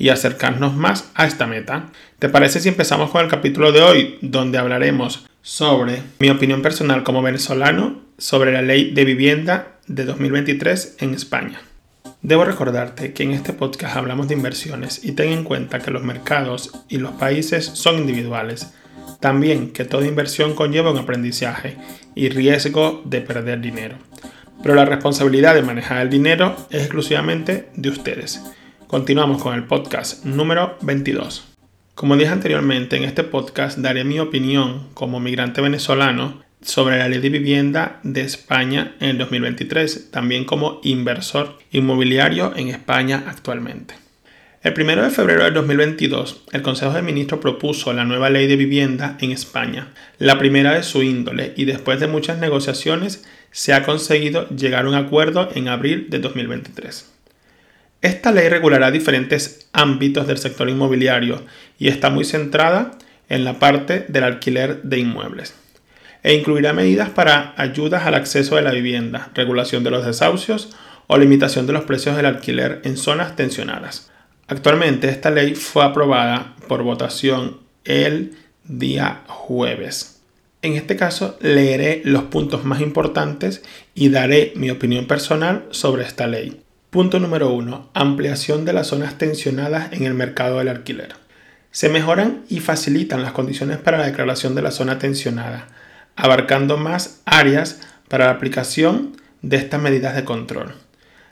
y acercarnos más a esta meta. ¿Te parece si empezamos con el capítulo de hoy, donde hablaremos sobre mi opinión personal como venezolano sobre la ley de vivienda de 2023 en España? Debo recordarte que en este podcast hablamos de inversiones y ten en cuenta que los mercados y los países son individuales. También que toda inversión conlleva un aprendizaje y riesgo de perder dinero pero la responsabilidad de manejar el dinero es exclusivamente de ustedes. Continuamos con el podcast número 22. Como dije anteriormente, en este podcast daré mi opinión como migrante venezolano sobre la ley de vivienda de España en el 2023, también como inversor inmobiliario en España actualmente. El 1 de febrero de 2022, el Consejo de Ministros propuso la nueva ley de vivienda en España, la primera de su índole, y después de muchas negociaciones se ha conseguido llegar a un acuerdo en abril de 2023. Esta ley regulará diferentes ámbitos del sector inmobiliario y está muy centrada en la parte del alquiler de inmuebles e incluirá medidas para ayudas al acceso a la vivienda, regulación de los desahucios o limitación de los precios del alquiler en zonas tensionadas. Actualmente esta ley fue aprobada por votación el día jueves. En este caso leeré los puntos más importantes y daré mi opinión personal sobre esta ley. Punto número 1. Ampliación de las zonas tensionadas en el mercado del alquiler. Se mejoran y facilitan las condiciones para la declaración de la zona tensionada, abarcando más áreas para la aplicación de estas medidas de control.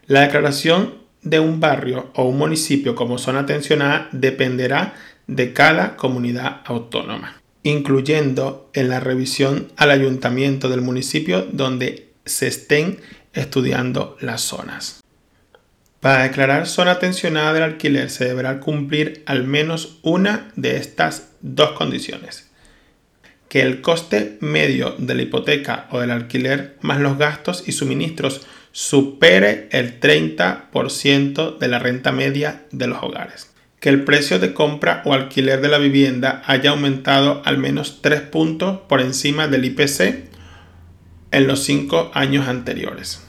La declaración de un barrio o un municipio como zona tensionada dependerá de cada comunidad autónoma incluyendo en la revisión al ayuntamiento del municipio donde se estén estudiando las zonas. Para declarar zona tensionada del alquiler se deberá cumplir al menos una de estas dos condiciones. Que el coste medio de la hipoteca o del alquiler más los gastos y suministros supere el 30% de la renta media de los hogares que el precio de compra o alquiler de la vivienda haya aumentado al menos 3 puntos por encima del IPC en los 5 años anteriores.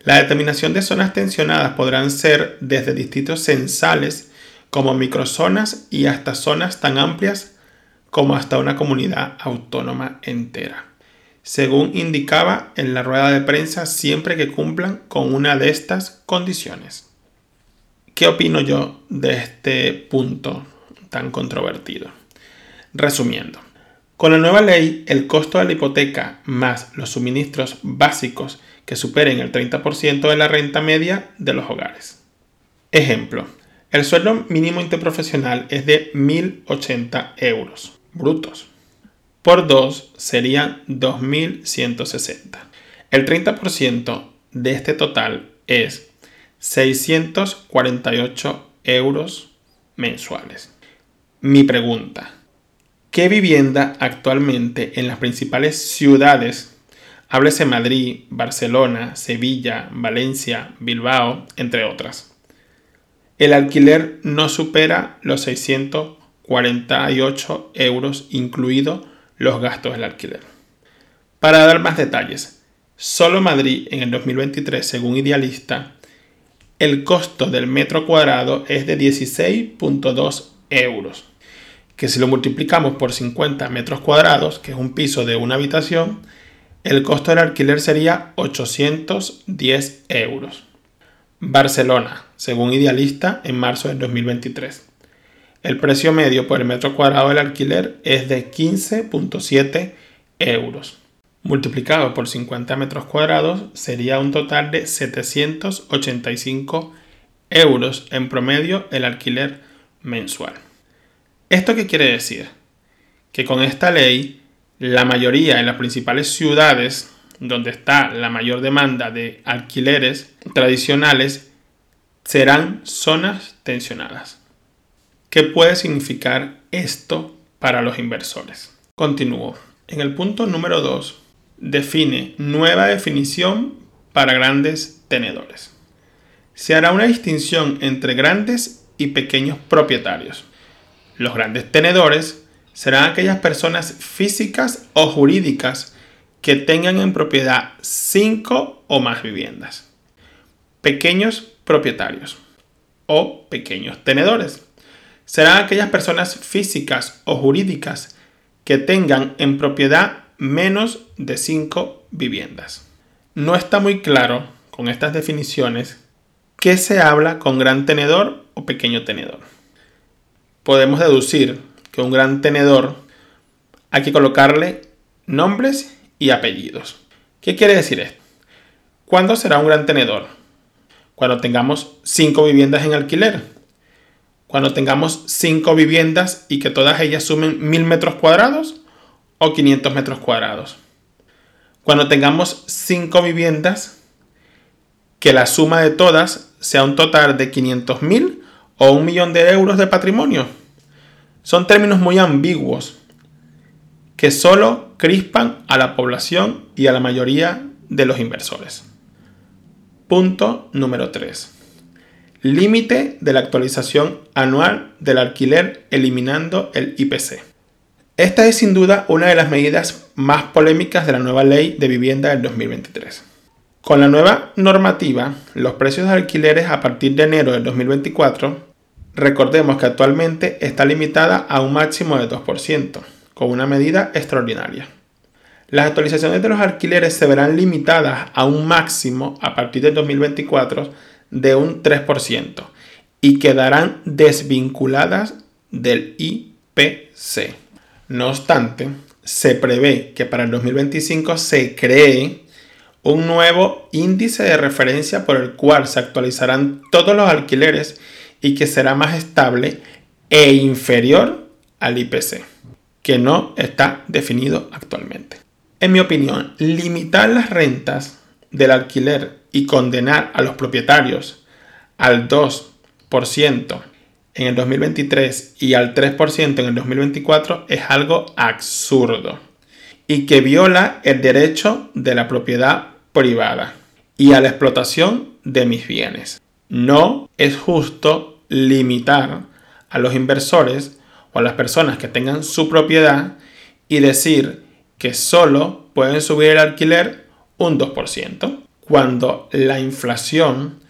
La determinación de zonas tensionadas podrán ser desde distritos censales como microzonas y hasta zonas tan amplias como hasta una comunidad autónoma entera, según indicaba en la rueda de prensa siempre que cumplan con una de estas condiciones. ¿Qué opino yo de este punto tan controvertido? Resumiendo, con la nueva ley, el costo de la hipoteca más los suministros básicos que superen el 30% de la renta media de los hogares. Ejemplo, el sueldo mínimo interprofesional es de 1.080 euros brutos. Por 2 serían 2.160. El 30% de este total es 648 euros mensuales. Mi pregunta, ¿qué vivienda actualmente en las principales ciudades, háblese Madrid, Barcelona, Sevilla, Valencia, Bilbao, entre otras? El alquiler no supera los 648 euros incluido los gastos del alquiler. Para dar más detalles, solo Madrid en el 2023, según Idealista, el costo del metro cuadrado es de 16.2 euros, que si lo multiplicamos por 50 metros cuadrados, que es un piso de una habitación, el costo del alquiler sería 810 euros. Barcelona, según Idealista, en marzo del 2023. El precio medio por el metro cuadrado del alquiler es de 15.7 euros multiplicado por 50 metros cuadrados sería un total de 785 euros en promedio el alquiler mensual. ¿Esto qué quiere decir? Que con esta ley, la mayoría en las principales ciudades donde está la mayor demanda de alquileres tradicionales serán zonas tensionadas. ¿Qué puede significar esto para los inversores? Continúo. En el punto número 2, define nueva definición para grandes tenedores. Se hará una distinción entre grandes y pequeños propietarios. Los grandes tenedores serán aquellas personas físicas o jurídicas que tengan en propiedad 5 o más viviendas. Pequeños propietarios o pequeños tenedores serán aquellas personas físicas o jurídicas que tengan en propiedad menos de 5 viviendas. No está muy claro con estas definiciones qué se habla con gran tenedor o pequeño tenedor. Podemos deducir que un gran tenedor hay que colocarle nombres y apellidos. ¿Qué quiere decir esto? ¿Cuándo será un gran tenedor? Cuando tengamos 5 viviendas en alquiler. Cuando tengamos 5 viviendas y que todas ellas sumen 1000 metros cuadrados o 500 metros cuadrados. Cuando tengamos 5 viviendas, que la suma de todas sea un total de 500.000 o un millón de euros de patrimonio. Son términos muy ambiguos que solo crispan a la población y a la mayoría de los inversores. Punto número 3. Límite de la actualización anual del alquiler eliminando el IPC. Esta es sin duda una de las medidas más polémicas de la nueva ley de vivienda del 2023. Con la nueva normativa, los precios de alquileres a partir de enero del 2024, recordemos que actualmente está limitada a un máximo de 2%, con una medida extraordinaria. Las actualizaciones de los alquileres se verán limitadas a un máximo a partir del 2024 de un 3% y quedarán desvinculadas del IPC. No obstante, se prevé que para el 2025 se cree un nuevo índice de referencia por el cual se actualizarán todos los alquileres y que será más estable e inferior al IPC, que no está definido actualmente. En mi opinión, limitar las rentas del alquiler y condenar a los propietarios al 2% en el 2023 y al 3% en el 2024 es algo absurdo y que viola el derecho de la propiedad privada y a la explotación de mis bienes. No es justo limitar a los inversores o a las personas que tengan su propiedad y decir que solo pueden subir el alquiler un 2%, cuando la inflación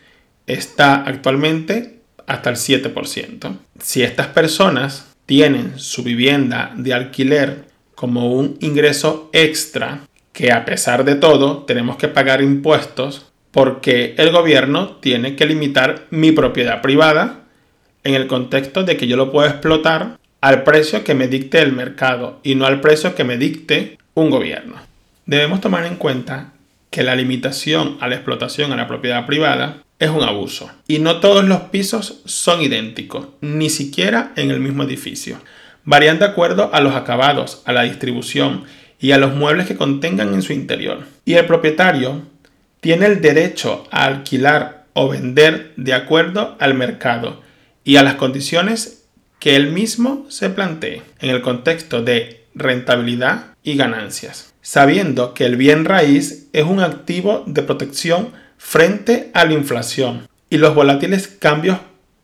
está actualmente hasta el 7%. Si estas personas tienen su vivienda de alquiler como un ingreso extra, que a pesar de todo tenemos que pagar impuestos porque el gobierno tiene que limitar mi propiedad privada en el contexto de que yo lo puedo explotar al precio que me dicte el mercado y no al precio que me dicte un gobierno. Debemos tomar en cuenta que la limitación a la explotación a la propiedad privada es un abuso. Y no todos los pisos son idénticos, ni siquiera en el mismo edificio. Varían de acuerdo a los acabados, a la distribución y a los muebles que contengan en su interior. Y el propietario tiene el derecho a alquilar o vender de acuerdo al mercado y a las condiciones que él mismo se plantee en el contexto de rentabilidad y ganancias, sabiendo que el bien raíz es un activo de protección frente a la inflación y los volátiles cambios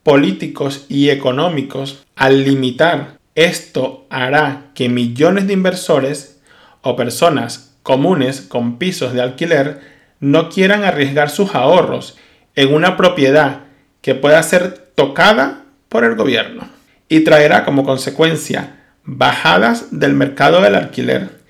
políticos y económicos, al limitar. Esto hará que millones de inversores o personas comunes con pisos de alquiler no quieran arriesgar sus ahorros en una propiedad que pueda ser tocada por el gobierno y traerá como consecuencia bajadas del mercado del alquiler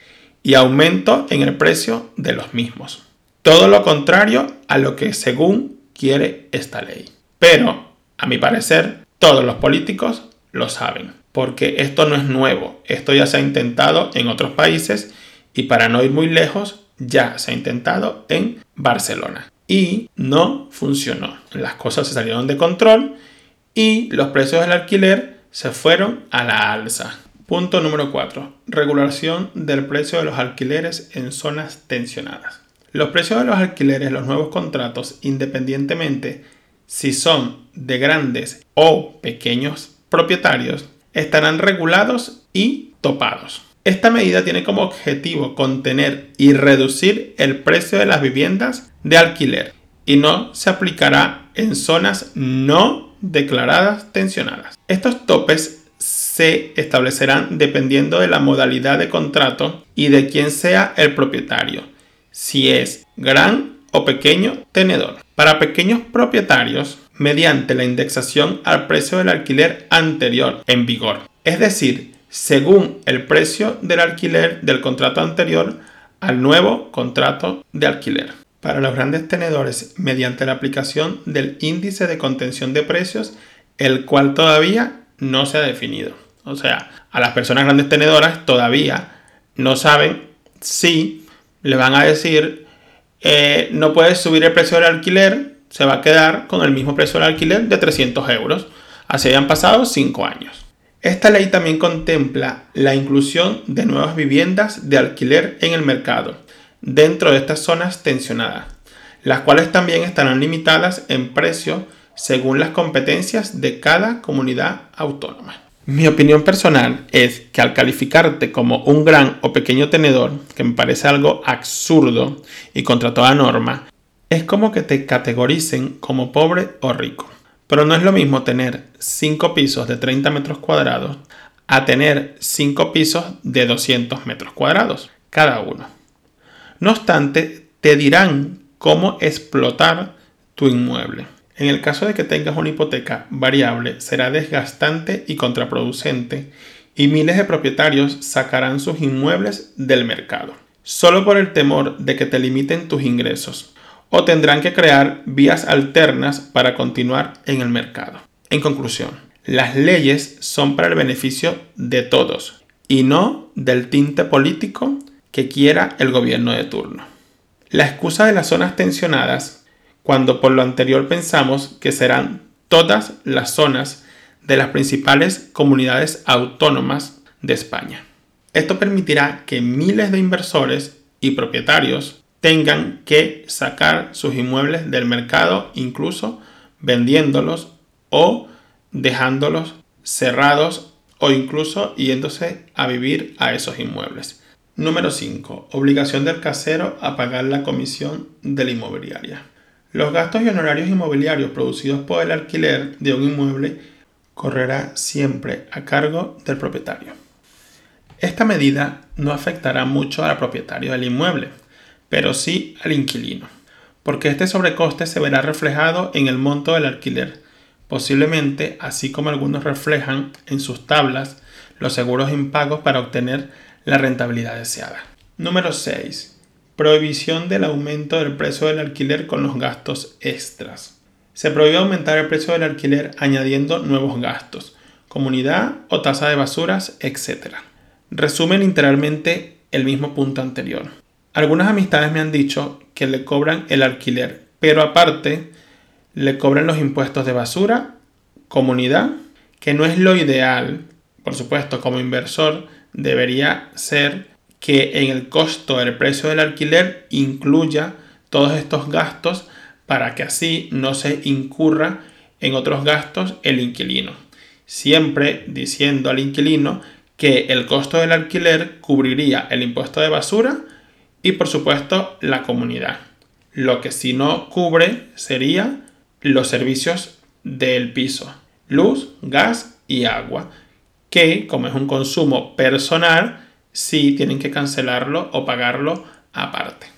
y aumento en el precio de los mismos. Todo lo contrario a lo que según quiere esta ley. Pero, a mi parecer, todos los políticos lo saben, porque esto no es nuevo, esto ya se ha intentado en otros países y para no ir muy lejos, ya se ha intentado en Barcelona. Y no funcionó. Las cosas se salieron de control y los precios del alquiler se fueron a la alza. Punto número 4. Regulación del precio de los alquileres en zonas tensionadas. Los precios de los alquileres, los nuevos contratos, independientemente si son de grandes o pequeños propietarios, estarán regulados y topados. Esta medida tiene como objetivo contener y reducir el precio de las viviendas de alquiler y no se aplicará en zonas no declaradas tensionadas. Estos topes se establecerán dependiendo de la modalidad de contrato y de quién sea el propietario, si es gran o pequeño tenedor. Para pequeños propietarios, mediante la indexación al precio del alquiler anterior en vigor, es decir, según el precio del alquiler del contrato anterior al nuevo contrato de alquiler para los grandes tenedores mediante la aplicación del índice de contención de precios, el cual todavía no se ha definido. O sea, a las personas grandes tenedoras todavía no saben si le van a decir eh, no puedes subir el precio del alquiler, se va a quedar con el mismo precio del alquiler de 300 euros. Así hayan pasado 5 años. Esta ley también contempla la inclusión de nuevas viviendas de alquiler en el mercado dentro de estas zonas tensionadas, las cuales también estarán limitadas en precio según las competencias de cada comunidad autónoma. Mi opinión personal es que al calificarte como un gran o pequeño tenedor, que me parece algo absurdo y contra toda norma, es como que te categoricen como pobre o rico. Pero no es lo mismo tener 5 pisos de 30 metros cuadrados a tener 5 pisos de 200 metros cuadrados cada uno. No obstante, te dirán cómo explotar tu inmueble. En el caso de que tengas una hipoteca variable, será desgastante y contraproducente y miles de propietarios sacarán sus inmuebles del mercado, solo por el temor de que te limiten tus ingresos, o tendrán que crear vías alternas para continuar en el mercado. En conclusión, las leyes son para el beneficio de todos y no del tinte político que quiera el gobierno de turno. La excusa de las zonas tensionadas, cuando por lo anterior pensamos que serán todas las zonas de las principales comunidades autónomas de España. Esto permitirá que miles de inversores y propietarios tengan que sacar sus inmuebles del mercado, incluso vendiéndolos o dejándolos cerrados o incluso yéndose a vivir a esos inmuebles. Número 5. Obligación del casero a pagar la comisión de la inmobiliaria. Los gastos y honorarios inmobiliarios producidos por el alquiler de un inmueble correrá siempre a cargo del propietario. Esta medida no afectará mucho al propietario del inmueble, pero sí al inquilino, porque este sobrecoste se verá reflejado en el monto del alquiler, posiblemente así como algunos reflejan en sus tablas los seguros impagos para obtener la rentabilidad deseada. Número 6. Prohibición del aumento del precio del alquiler con los gastos extras. Se prohíbe aumentar el precio del alquiler añadiendo nuevos gastos, comunidad o tasa de basuras, etc. Resume literalmente el mismo punto anterior. Algunas amistades me han dicho que le cobran el alquiler, pero aparte le cobran los impuestos de basura, comunidad, que no es lo ideal, por supuesto, como inversor debería ser que en el costo del precio del alquiler incluya todos estos gastos para que así no se incurra en otros gastos el inquilino. Siempre diciendo al inquilino que el costo del alquiler cubriría el impuesto de basura y por supuesto la comunidad. Lo que si no cubre sería los servicios del piso, luz, gas y agua que, como es un consumo personal, sí tienen que cancelarlo o pagarlo aparte.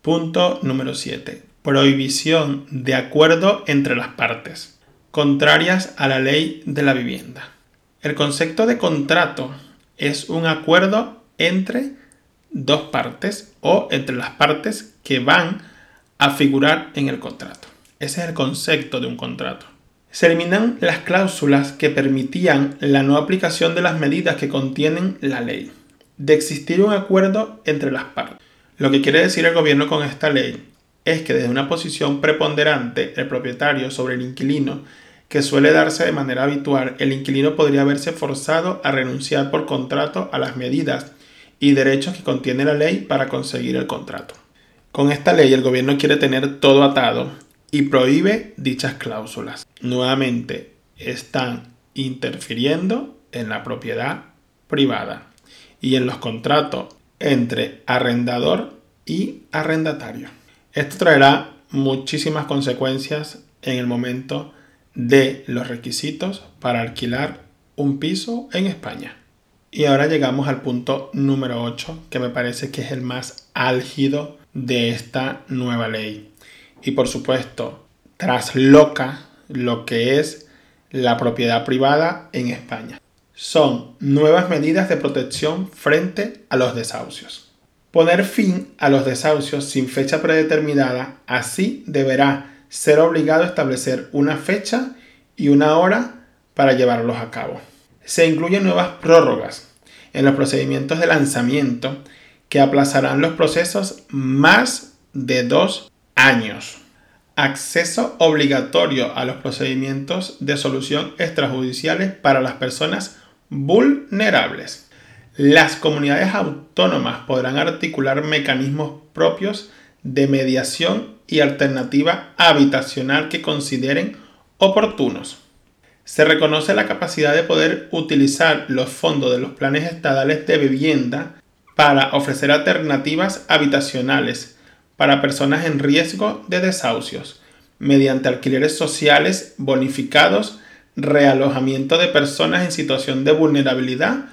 Punto número 7. Prohibición de acuerdo entre las partes, contrarias a la ley de la vivienda. El concepto de contrato es un acuerdo entre dos partes o entre las partes que van a figurar en el contrato. Ese es el concepto de un contrato se eliminan las cláusulas que permitían la no aplicación de las medidas que contienen la ley, de existir un acuerdo entre las partes. Lo que quiere decir el gobierno con esta ley es que desde una posición preponderante el propietario sobre el inquilino, que suele darse de manera habitual, el inquilino podría verse forzado a renunciar por contrato a las medidas y derechos que contiene la ley para conseguir el contrato. Con esta ley el gobierno quiere tener todo atado y prohíbe dichas cláusulas. Nuevamente, están interfiriendo en la propiedad privada y en los contratos entre arrendador y arrendatario. Esto traerá muchísimas consecuencias en el momento de los requisitos para alquilar un piso en España. Y ahora llegamos al punto número 8, que me parece que es el más álgido de esta nueva ley. Y por supuesto, trasloca lo que es la propiedad privada en España. Son nuevas medidas de protección frente a los desahucios. Poner fin a los desahucios sin fecha predeterminada, así deberá ser obligado a establecer una fecha y una hora para llevarlos a cabo. Se incluyen nuevas prórrogas en los procedimientos de lanzamiento que aplazarán los procesos más de dos años. Acceso obligatorio a los procedimientos de solución extrajudiciales para las personas vulnerables. Las comunidades autónomas podrán articular mecanismos propios de mediación y alternativa habitacional que consideren oportunos. Se reconoce la capacidad de poder utilizar los fondos de los planes estadales de vivienda para ofrecer alternativas habitacionales para personas en riesgo de desahucios, mediante alquileres sociales bonificados, realojamiento de personas en situación de vulnerabilidad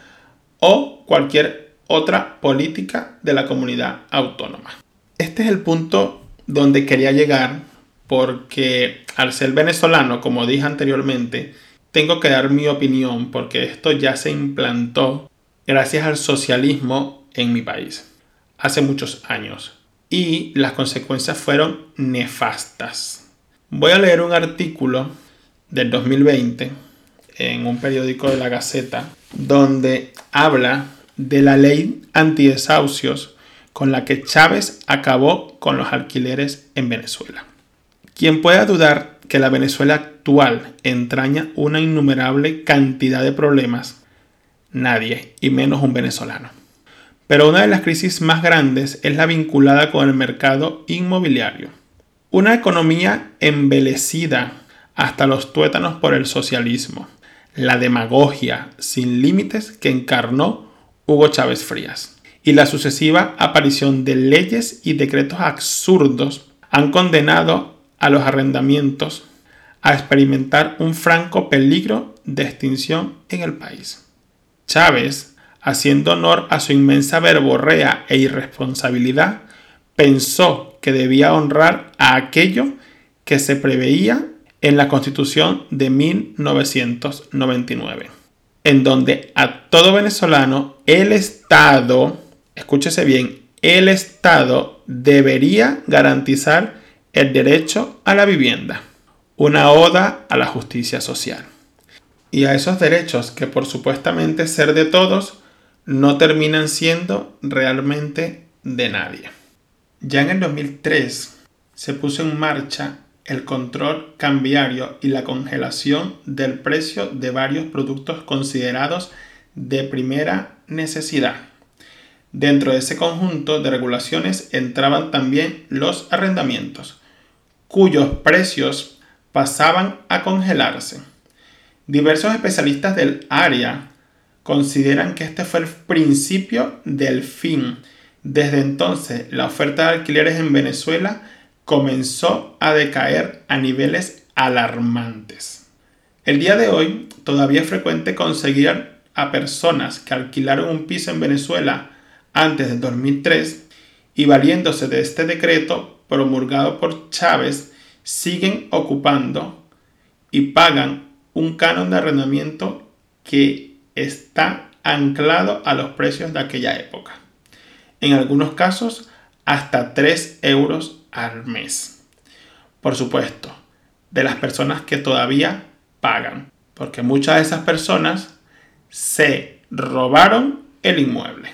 o cualquier otra política de la comunidad autónoma. Este es el punto donde quería llegar porque al ser venezolano, como dije anteriormente, tengo que dar mi opinión porque esto ya se implantó gracias al socialismo en mi país hace muchos años y las consecuencias fueron nefastas. Voy a leer un artículo del 2020 en un periódico de la Gaceta donde habla de la ley antidesahucios con la que Chávez acabó con los alquileres en Venezuela. Quien pueda dudar que la Venezuela actual entraña una innumerable cantidad de problemas, nadie, y menos un venezolano. Pero una de las crisis más grandes es la vinculada con el mercado inmobiliario. Una economía embelecida hasta los tuétanos por el socialismo, la demagogia sin límites que encarnó Hugo Chávez Frías y la sucesiva aparición de leyes y decretos absurdos han condenado a los arrendamientos a experimentar un franco peligro de extinción en el país. Chávez, haciendo honor a su inmensa verborrea e irresponsabilidad, pensó que debía honrar a aquello que se preveía en la Constitución de 1999, en donde a todo venezolano el Estado, escúchese bien, el Estado debería garantizar el derecho a la vivienda, una oda a la justicia social. Y a esos derechos que por supuestamente ser de todos, no terminan siendo realmente de nadie. Ya en el 2003 se puso en marcha el control cambiario y la congelación del precio de varios productos considerados de primera necesidad. Dentro de ese conjunto de regulaciones entraban también los arrendamientos, cuyos precios pasaban a congelarse. Diversos especialistas del área consideran que este fue el principio del fin. Desde entonces, la oferta de alquileres en Venezuela comenzó a decaer a niveles alarmantes. El día de hoy todavía es frecuente conseguir a personas que alquilaron un piso en Venezuela antes del 2003 y valiéndose de este decreto promulgado por Chávez siguen ocupando y pagan un canon de arrendamiento que está anclado a los precios de aquella época. En algunos casos hasta 3 euros al mes. Por supuesto, de las personas que todavía pagan, porque muchas de esas personas se robaron el inmueble.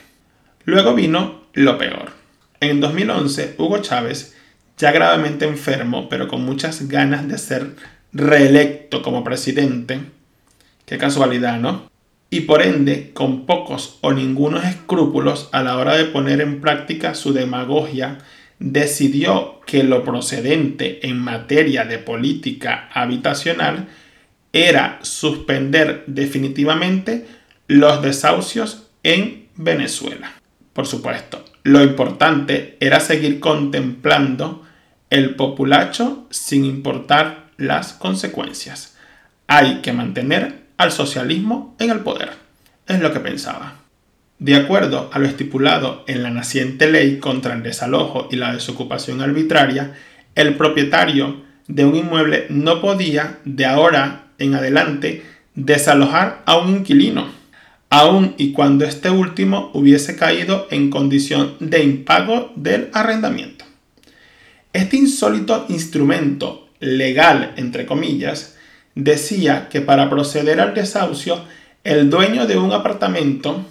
Luego vino lo peor. En 2011, Hugo Chávez, ya gravemente enfermo, pero con muchas ganas de ser reelecto como presidente, qué casualidad, ¿no? Y por ende, con pocos o ningunos escrúpulos a la hora de poner en práctica su demagogia decidió que lo procedente en materia de política habitacional era suspender definitivamente los desahucios en Venezuela. Por supuesto, lo importante era seguir contemplando el populacho sin importar las consecuencias. Hay que mantener al socialismo en el poder. Es lo que pensaba. De acuerdo a lo estipulado en la naciente ley contra el desalojo y la desocupación arbitraria, el propietario de un inmueble no podía de ahora en adelante desalojar a un inquilino, aun y cuando este último hubiese caído en condición de impago del arrendamiento. Este insólito instrumento legal, entre comillas, decía que para proceder al desahucio, el dueño de un apartamento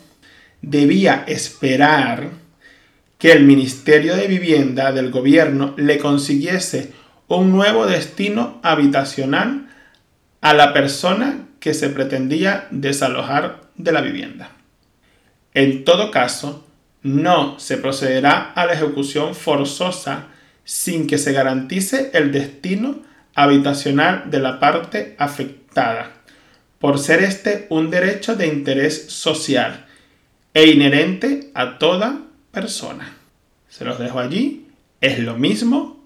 debía esperar que el Ministerio de Vivienda del gobierno le consiguiese un nuevo destino habitacional a la persona que se pretendía desalojar de la vivienda. En todo caso, no se procederá a la ejecución forzosa sin que se garantice el destino habitacional de la parte afectada, por ser este un derecho de interés social e inherente a toda persona. Se los dejo allí. Es lo mismo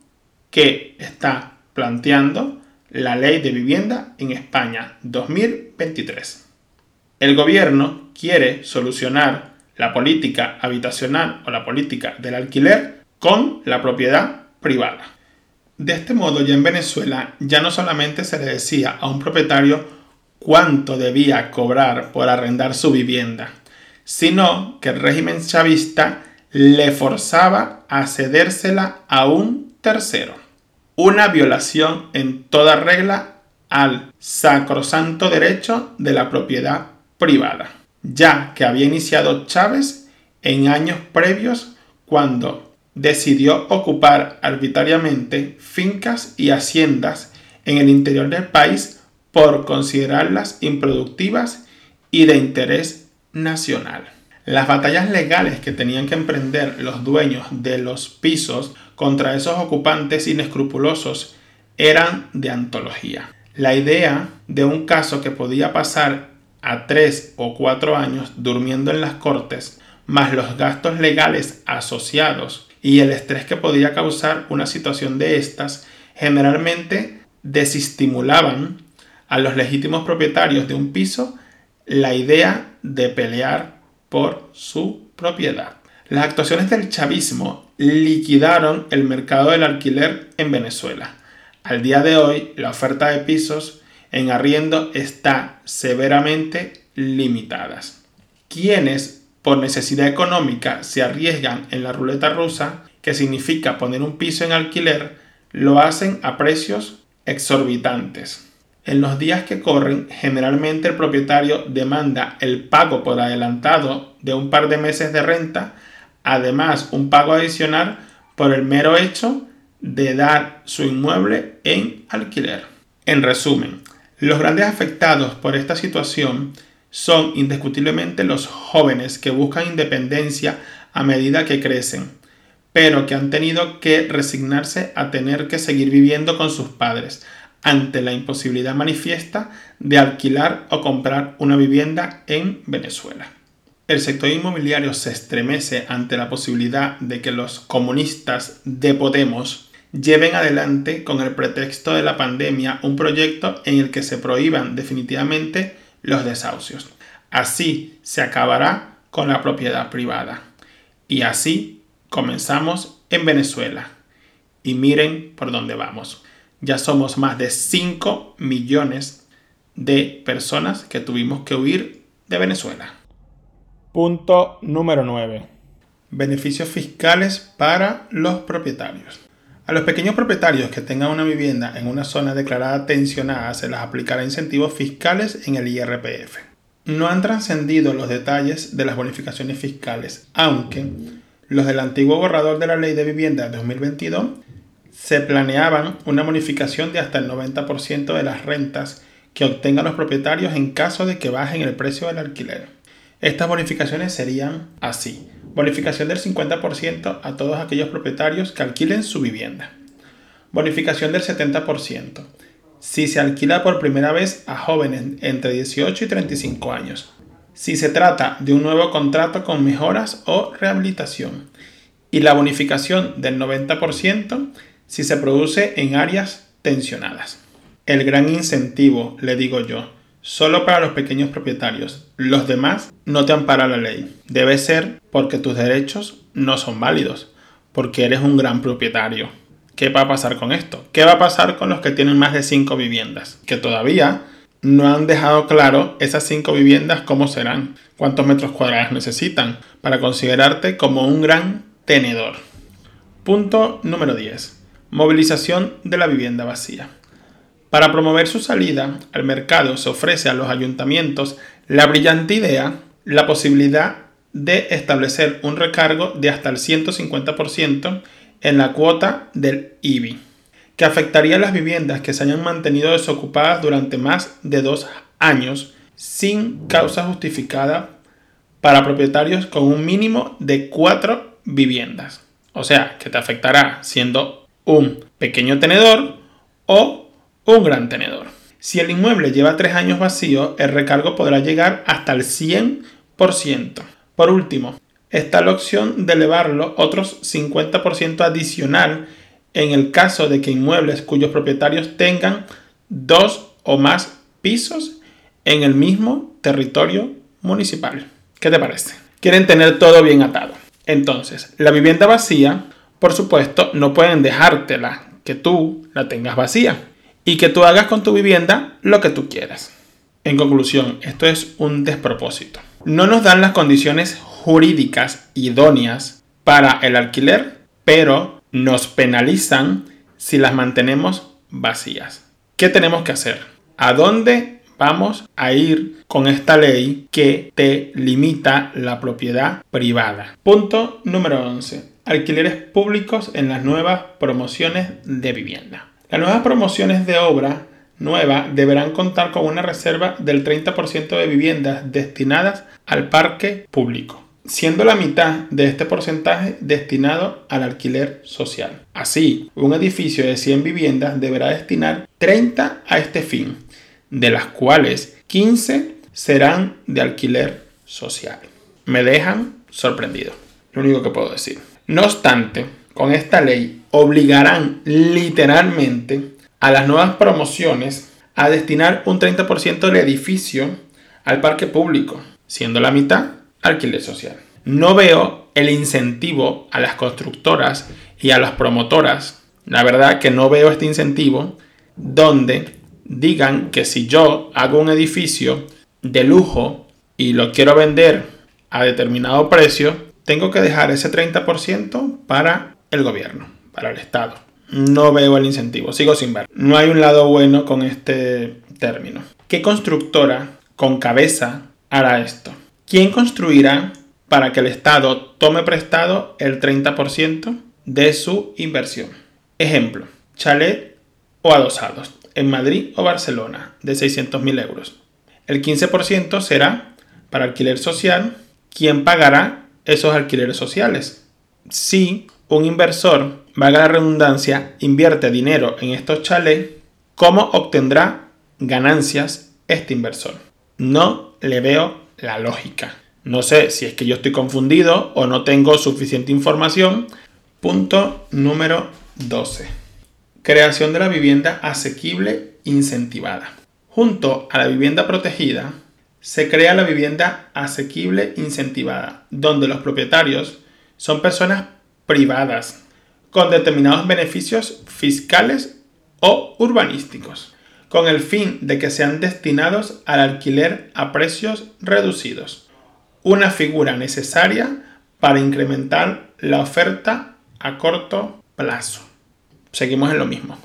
que está planteando la ley de vivienda en España 2023. El gobierno quiere solucionar la política habitacional o la política del alquiler con la propiedad privada. De este modo ya en Venezuela ya no solamente se le decía a un propietario cuánto debía cobrar por arrendar su vivienda, sino que el régimen chavista le forzaba a cedérsela a un tercero. Una violación en toda regla al sacrosanto derecho de la propiedad privada, ya que había iniciado Chávez en años previos cuando decidió ocupar arbitrariamente fincas y haciendas en el interior del país por considerarlas improductivas y de interés nacional. Las batallas legales que tenían que emprender los dueños de los pisos contra esos ocupantes inescrupulosos eran de antología. La idea de un caso que podía pasar a tres o cuatro años durmiendo en las cortes, más los gastos legales asociados y el estrés que podía causar una situación de estas, generalmente desestimulaban a los legítimos propietarios de un piso la idea de pelear por su propiedad. Las actuaciones del chavismo liquidaron el mercado del alquiler en Venezuela. Al día de hoy, la oferta de pisos en arriendo está severamente limitada. Quienes por necesidad económica se arriesgan en la ruleta rusa, que significa poner un piso en alquiler, lo hacen a precios exorbitantes. En los días que corren, generalmente el propietario demanda el pago por adelantado de un par de meses de renta, además un pago adicional por el mero hecho de dar su inmueble en alquiler. En resumen, los grandes afectados por esta situación son indiscutiblemente los jóvenes que buscan independencia a medida que crecen, pero que han tenido que resignarse a tener que seguir viviendo con sus padres, ante la imposibilidad manifiesta de alquilar o comprar una vivienda en Venezuela. El sector inmobiliario se estremece ante la posibilidad de que los comunistas de Podemos lleven adelante con el pretexto de la pandemia un proyecto en el que se prohíban definitivamente los desahucios. Así se acabará con la propiedad privada. Y así comenzamos en Venezuela. Y miren por dónde vamos ya somos más de 5 millones de personas que tuvimos que huir de Venezuela. Punto número 9. Beneficios fiscales para los propietarios. A los pequeños propietarios que tengan una vivienda en una zona declarada tensionada se les aplicará incentivos fiscales en el IRPF. No han trascendido los detalles de las bonificaciones fiscales, aunque los del antiguo borrador de la Ley de Vivienda de 2022 se planeaban una bonificación de hasta el 90% de las rentas que obtengan los propietarios en caso de que bajen el precio del alquiler. Estas bonificaciones serían así. Bonificación del 50% a todos aquellos propietarios que alquilen su vivienda. Bonificación del 70% si se alquila por primera vez a jóvenes entre 18 y 35 años. Si se trata de un nuevo contrato con mejoras o rehabilitación. Y la bonificación del 90% si se produce en áreas tensionadas. El gran incentivo, le digo yo, solo para los pequeños propietarios. Los demás no te ampara la ley. Debe ser porque tus derechos no son válidos, porque eres un gran propietario. ¿Qué va a pasar con esto? ¿Qué va a pasar con los que tienen más de 5 viviendas? Que todavía no han dejado claro esas 5 viviendas cómo serán, cuántos metros cuadrados necesitan para considerarte como un gran tenedor. Punto número 10. Movilización de la vivienda vacía. Para promover su salida al mercado se ofrece a los ayuntamientos la brillante idea, la posibilidad de establecer un recargo de hasta el 150% en la cuota del IBI, que afectaría a las viviendas que se hayan mantenido desocupadas durante más de dos años sin causa justificada para propietarios con un mínimo de cuatro viviendas. O sea, que te afectará siendo un pequeño tenedor o un gran tenedor. Si el inmueble lleva tres años vacío, el recargo podrá llegar hasta el 100%. Por último, está la opción de elevarlo otros 50% adicional en el caso de que inmuebles cuyos propietarios tengan dos o más pisos en el mismo territorio municipal. ¿Qué te parece? Quieren tener todo bien atado. Entonces, la vivienda vacía, por supuesto, no pueden dejártela que tú la tengas vacía y que tú hagas con tu vivienda lo que tú quieras. En conclusión, esto es un despropósito. No nos dan las condiciones jurídicas idóneas para el alquiler, pero nos penalizan si las mantenemos vacías. ¿Qué tenemos que hacer? ¿A dónde vamos a ir con esta ley que te limita la propiedad privada? Punto número 11. Alquileres públicos en las nuevas promociones de vivienda. Las nuevas promociones de obra nueva deberán contar con una reserva del 30% de viviendas destinadas al parque público, siendo la mitad de este porcentaje destinado al alquiler social. Así, un edificio de 100 viviendas deberá destinar 30 a este fin, de las cuales 15 serán de alquiler social. Me dejan sorprendido, lo único que puedo decir. No obstante, con esta ley obligarán literalmente a las nuevas promociones a destinar un 30% del edificio al parque público, siendo la mitad alquiler social. No veo el incentivo a las constructoras y a las promotoras. La verdad que no veo este incentivo donde digan que si yo hago un edificio de lujo y lo quiero vender a determinado precio, tengo que dejar ese 30% para el gobierno, para el Estado. No veo el incentivo, sigo sin ver. No hay un lado bueno con este término. ¿Qué constructora con cabeza hará esto? ¿Quién construirá para que el Estado tome prestado el 30% de su inversión? Ejemplo, chalet o adosados en Madrid o Barcelona de 600.000 euros. El 15% será para alquiler social. ¿Quién pagará esos alquileres sociales? Si un inversor, valga la redundancia, invierte dinero en estos chalets, ¿cómo obtendrá ganancias este inversor? No le veo la lógica. No sé si es que yo estoy confundido o no tengo suficiente información. Punto número 12. Creación de la vivienda asequible incentivada. Junto a la vivienda protegida, se crea la vivienda asequible incentivada, donde los propietarios son personas privadas con determinados beneficios fiscales o urbanísticos, con el fin de que sean destinados al alquiler a precios reducidos, una figura necesaria para incrementar la oferta a corto plazo. Seguimos en lo mismo.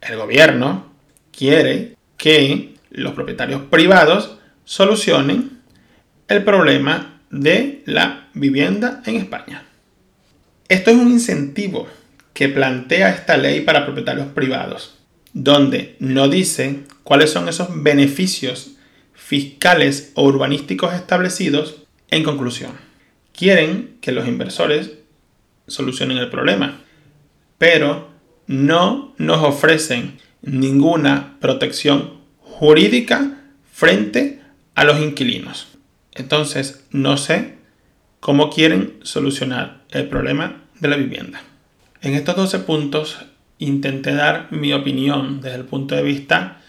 El gobierno quiere que los propietarios privados solucionen el problema de la vivienda en España. Esto es un incentivo que plantea esta ley para propietarios privados, donde no dice cuáles son esos beneficios fiscales o urbanísticos establecidos. En conclusión, quieren que los inversores solucionen el problema, pero no nos ofrecen ninguna protección jurídica frente a los inquilinos. Entonces, no sé cómo quieren solucionar el problema de la vivienda. En estos 12 puntos intenté dar mi opinión desde el punto de vista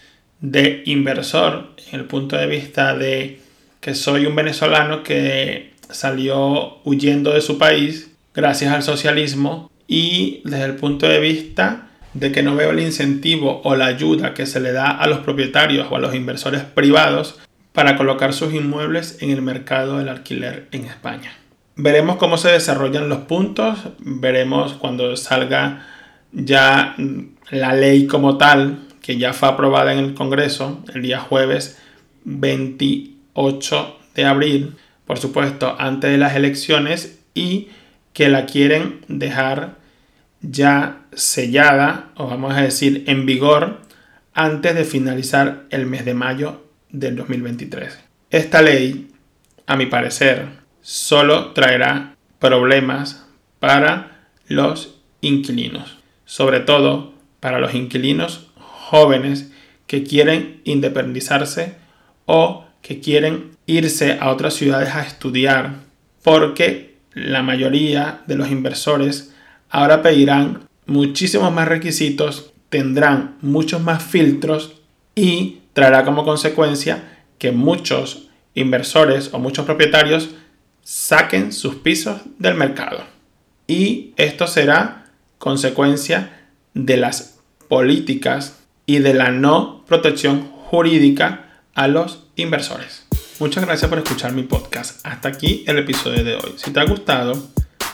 de inversor, en el punto de vista de que soy un venezolano que salió huyendo de su país gracias al socialismo y desde el punto de vista de que no veo el incentivo o la ayuda que se le da a los propietarios o a los inversores privados para colocar sus inmuebles en el mercado del alquiler en España. Veremos cómo se desarrollan los puntos, veremos cuando salga ya la ley como tal, que ya fue aprobada en el Congreso el día jueves 28 de abril, por supuesto, antes de las elecciones y que la quieren dejar ya sellada, o vamos a decir en vigor, antes de finalizar el mes de mayo del 2023. Esta ley, a mi parecer, solo traerá problemas para los inquilinos, sobre todo para los inquilinos jóvenes que quieren independizarse o que quieren irse a otras ciudades a estudiar, porque la mayoría de los inversores ahora pedirán muchísimos más requisitos, tendrán muchos más filtros y traerá como consecuencia que muchos inversores o muchos propietarios saquen sus pisos del mercado. Y esto será consecuencia de las políticas y de la no protección jurídica a los inversores. Muchas gracias por escuchar mi podcast. Hasta aquí el episodio de hoy. Si te ha gustado,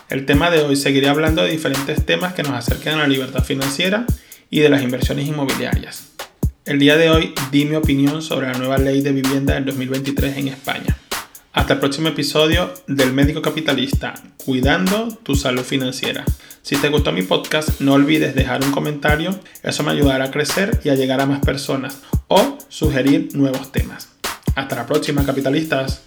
el tema de hoy seguiré hablando de diferentes temas que nos acerquen a la libertad financiera y de las inversiones inmobiliarias. El día de hoy di mi opinión sobre la nueva ley de vivienda del 2023 en España. Hasta el próximo episodio del Médico Capitalista, cuidando tu salud financiera. Si te gustó mi podcast, no olvides dejar un comentario, eso me ayudará a crecer y a llegar a más personas o sugerir nuevos temas. Hasta la próxima, capitalistas.